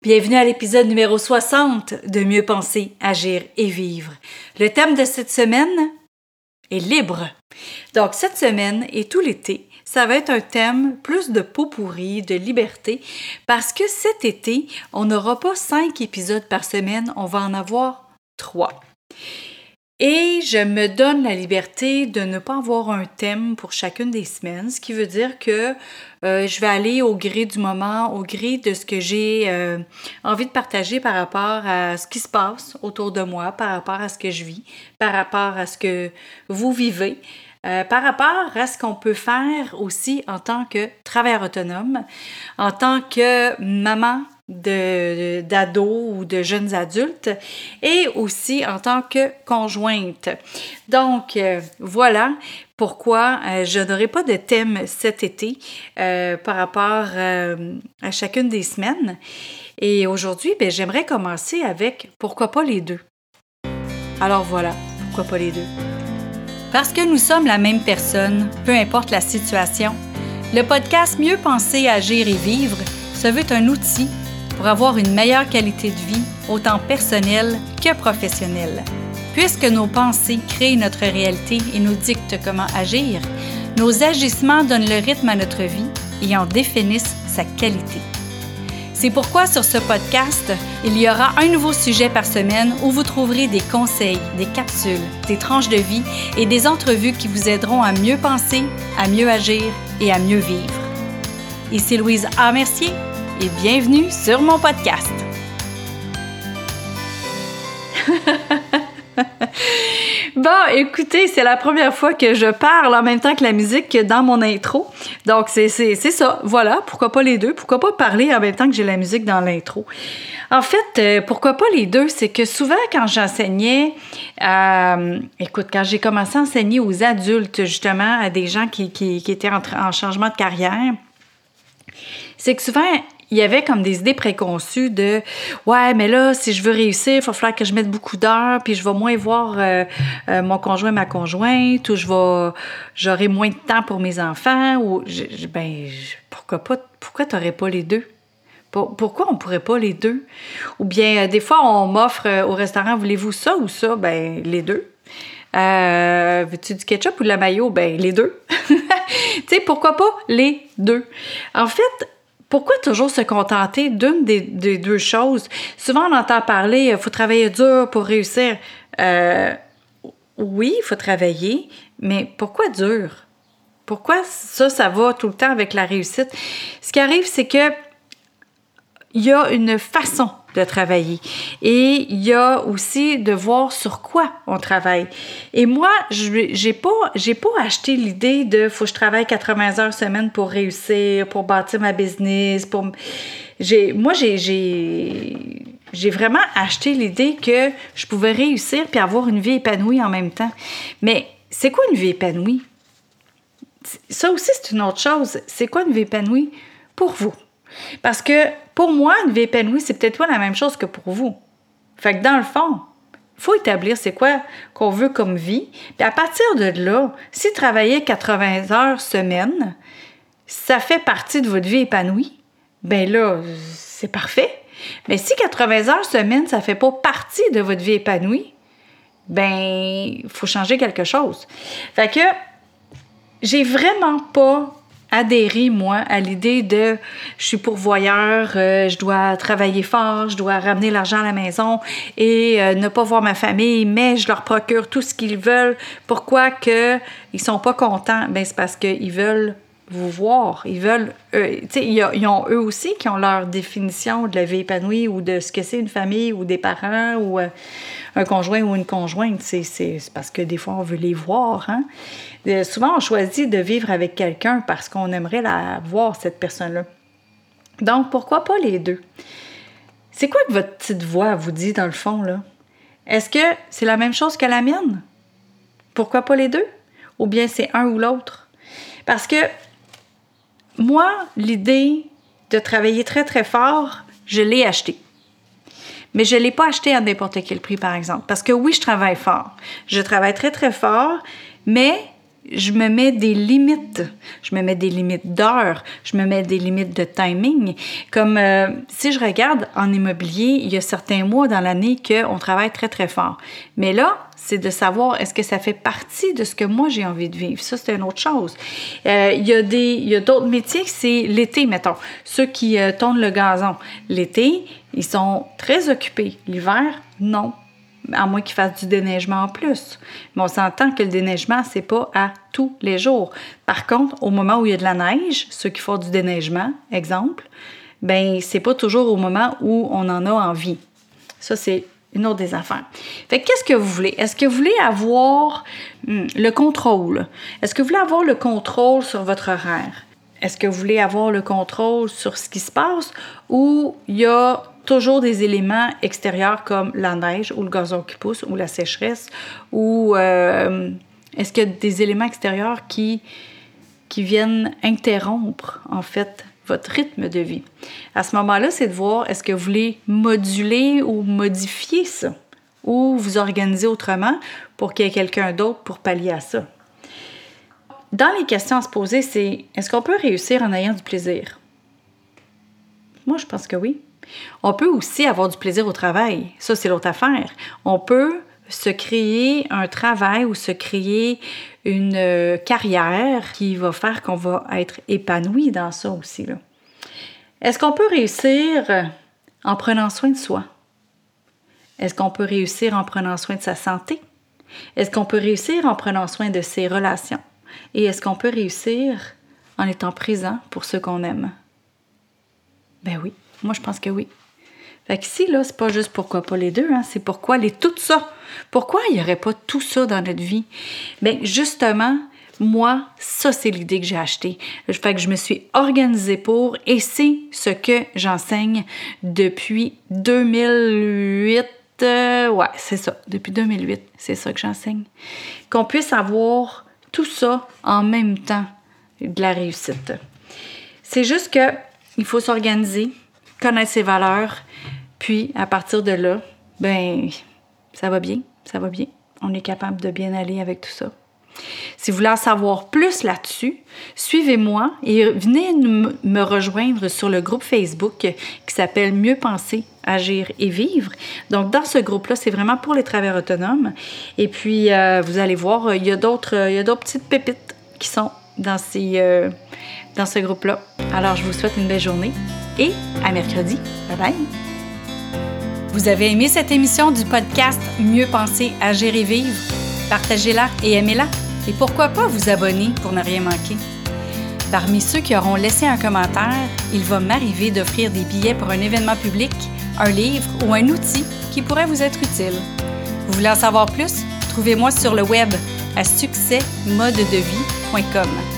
Bienvenue à l'épisode numéro 60 de Mieux penser, agir et vivre. Le thème de cette semaine est libre. Donc cette semaine et tout l'été, ça va être un thème plus de peau pourrie, de liberté, parce que cet été, on n'aura pas cinq épisodes par semaine, on va en avoir trois. Et je me donne la liberté de ne pas avoir un thème pour chacune des semaines, ce qui veut dire que euh, je vais aller au gré du moment, au gré de ce que j'ai euh, envie de partager par rapport à ce qui se passe autour de moi, par rapport à ce que je vis, par rapport à ce que vous vivez. Euh, par rapport à ce qu'on peut faire aussi en tant que travailleur autonome, en tant que maman d'ados ou de jeunes adultes et aussi en tant que conjointe. Donc, euh, voilà pourquoi euh, je n'aurai pas de thème cet été par rapport à chacune des semaines. Et aujourd'hui, ben, j'aimerais commencer avec pourquoi pas les deux. Alors voilà, pourquoi pas les deux? Parce que nous sommes la même personne, peu importe la situation, le podcast Mieux penser, agir et vivre se veut un outil pour avoir une meilleure qualité de vie, autant personnelle que professionnelle. Puisque nos pensées créent notre réalité et nous dictent comment agir, nos agissements donnent le rythme à notre vie et en définissent sa qualité. C'est pourquoi sur ce podcast, il y aura un nouveau sujet par semaine où vous trouverez des conseils, des capsules, des tranches de vie et des entrevues qui vous aideront à mieux penser, à mieux agir et à mieux vivre. Ici Louise A. Mercier et bienvenue sur mon podcast. bon, écoutez, c'est la première fois que je parle en même temps que la musique dans mon intro. Donc, c'est ça. Voilà, pourquoi pas les deux? Pourquoi pas parler en même temps que j'ai la musique dans l'intro? En fait, euh, pourquoi pas les deux? C'est que souvent, quand j'enseignais, euh, écoute, quand j'ai commencé à enseigner aux adultes, justement, à des gens qui, étaient en, en changement de carrière, c'est que souvent, il y avait comme des idées préconçues de ouais mais là si je veux réussir il va falloir que je mette beaucoup d'heures puis je vais moins voir euh, euh, mon conjoint ma conjointe ou je vais j'aurai moins de temps pour mes enfants ou ben pourquoi pas pourquoi t'aurais pas les deux? Pourquoi on pourrait pas les deux? Ou bien euh, des fois on m'offre au restaurant voulez-vous ça ou ça? Ben les deux veux-tu du ketchup ou de la mayo? Ben, les deux. tu sais, pourquoi pas les deux? En fait, pourquoi toujours se contenter d'une des, deux choses? Souvent, on entend parler, il faut travailler dur pour réussir. Euh, oui, il faut travailler, mais pourquoi dur? Pourquoi ça, ça va tout le temps avec la réussite? Ce qui arrive, c'est que il y a une façon de travailler. Et il y a aussi de voir sur quoi on travaille. Et moi, j'ai pas, j'ai pas acheté l'idée de faut que je travaille 80 heures semaine pour réussir, pour bâtir ma business, pour j'ai moi j'ai j'ai vraiment acheté l'idée que je pouvais réussir puis avoir une vie épanouie en même temps. Mais c'est quoi une vie épanouie? Ça aussi c'est une autre chose. C'est quoi une vie épanouie? Pour vous parce que pour moi, une vie épanouie, c'est peut-être pas la même chose que pour vous. Fait que dans le fond, il faut établir c'est quoi qu'on veut comme vie. Puis à partir de là, si travailler 80 heures semaine, ça fait partie de votre vie épanouie, ben là, c'est parfait. Mais si 80 heures semaine, ça fait pas partie de votre vie épanouie, ben, il faut changer quelque chose. Fait que j'ai vraiment pas adhérer, moi, à l'idée de je suis pourvoyeur, euh, je dois travailler fort, je dois ramener l'argent à la maison et euh, ne pas voir ma famille, mais je leur procure tout ce qu'ils veulent. Pourquoi que ils sont pas contents? Ben, c'est parce qu'ils veulent vous voir. Ils veulent, euh, tu sais, ils, ont eux aussi qui ont leur définition de la vie épanouie ou de ce que c'est une famille ou des parents ou un conjoint ou une conjointe. C'est parce que des fois, on veut les voir. Hein? souvent, on choisit de vivre avec quelqu'un parce qu'on aimerait la voir, cette personne-là. Donc, pourquoi pas les deux? C'est quoi que votre petite voix vous dit dans le fond, là? Est-ce que c'est la même chose que la mienne? Pourquoi pas les deux? Ou bien c'est un ou l'autre? Parce que moi, l'idée de travailler très, très fort, je l'ai acheté. Mais je ne l'ai pas acheté à n'importe quel prix, par exemple. Parce que oui, je travaille fort. Je travaille très, très fort, mais je me mets des limites. Je me mets des limites d'heures, je me mets des limites de timing. Comme euh, si je regarde en immobilier, il y a certains mois dans l'année qu'on travaille très, très fort. Mais là, c'est de savoir est-ce que ça fait partie de ce que moi j'ai envie de vivre. Ça, c'est une autre chose. Euh, il il y a d'autres métiers, c'est l'été, mettons. Ceux qui euh, tournent le gazon. L'été, ils sont très occupés. L'hiver, non à moins qu'ils fassent du déneigement en plus. Mais on s'entend que le déneigement, c'est pas à tous les jours. Par contre, au moment où il y a de la neige, ceux qui font du déneigement, exemple, ben c'est pas toujours au moment où on en a envie. Ça, c'est une autre des affaires. Fait qu'est-ce que vous voulez? Est-ce que vous voulez avoir hmm, le contrôle? Est-ce que vous voulez avoir le contrôle sur votre horaire? Est-ce que vous voulez avoir le contrôle sur ce qui se passe ou il y a toujours des éléments extérieurs comme la neige ou le gazon qui pousse ou la sécheresse ou euh, est-ce qu'il y a des éléments extérieurs qui, qui viennent interrompre en fait votre rythme de vie? À ce moment-là, c'est de voir est-ce que vous voulez moduler ou modifier ça ou vous organiser autrement pour qu'il y ait quelqu'un d'autre pour pallier à ça? Dans les questions à se poser, c'est est-ce qu'on peut réussir en ayant du plaisir? Moi, je pense que oui. On peut aussi avoir du plaisir au travail. Ça, c'est l'autre affaire. On peut se créer un travail ou se créer une euh, carrière qui va faire qu'on va être épanoui dans ça aussi. Est-ce qu'on peut réussir en prenant soin de soi? Est-ce qu'on peut réussir en prenant soin de sa santé? Est-ce qu'on peut réussir en prenant soin de ses relations? Et est-ce qu'on peut réussir en étant présent pour ceux qu'on aime? Ben oui. Moi, je pense que oui. Fait que ici, là, c'est pas juste pourquoi pas les deux, hein, c'est pourquoi les tout ça. Pourquoi il n'y aurait pas tout ça dans notre vie? Bien, justement, moi, ça, c'est l'idée que j'ai achetée. Fait que je me suis organisée pour, et c'est ce que j'enseigne depuis 2008. Euh, ouais, c'est ça, depuis 2008, c'est ça que j'enseigne. Qu'on puisse avoir tout ça en même temps de la réussite. C'est juste que il faut s'organiser, connaître ses valeurs, puis à partir de là, ben ça va bien, ça va bien. On est capable de bien aller avec tout ça. Si vous voulez en savoir plus là-dessus, suivez-moi et venez me rejoindre sur le groupe Facebook qui s'appelle Mieux penser, agir et vivre. Donc, dans ce groupe-là, c'est vraiment pour les travailleurs autonomes. Et puis, euh, vous allez voir, il y a d'autres, petites pépites qui sont dans, ces, euh, dans ce groupe-là. Alors, je vous souhaite une belle journée et à mercredi. Bye bye. Vous avez aimé cette émission du podcast Mieux penser, agir et vivre? Partagez-la et aimez-la. Et pourquoi pas vous abonner pour ne rien manquer? Parmi ceux qui auront laissé un commentaire, il va m'arriver d'offrir des billets pour un événement public, un livre ou un outil qui pourrait vous être utile. Vous voulez en savoir plus? Trouvez-moi sur le web à succèsmodedevie.com.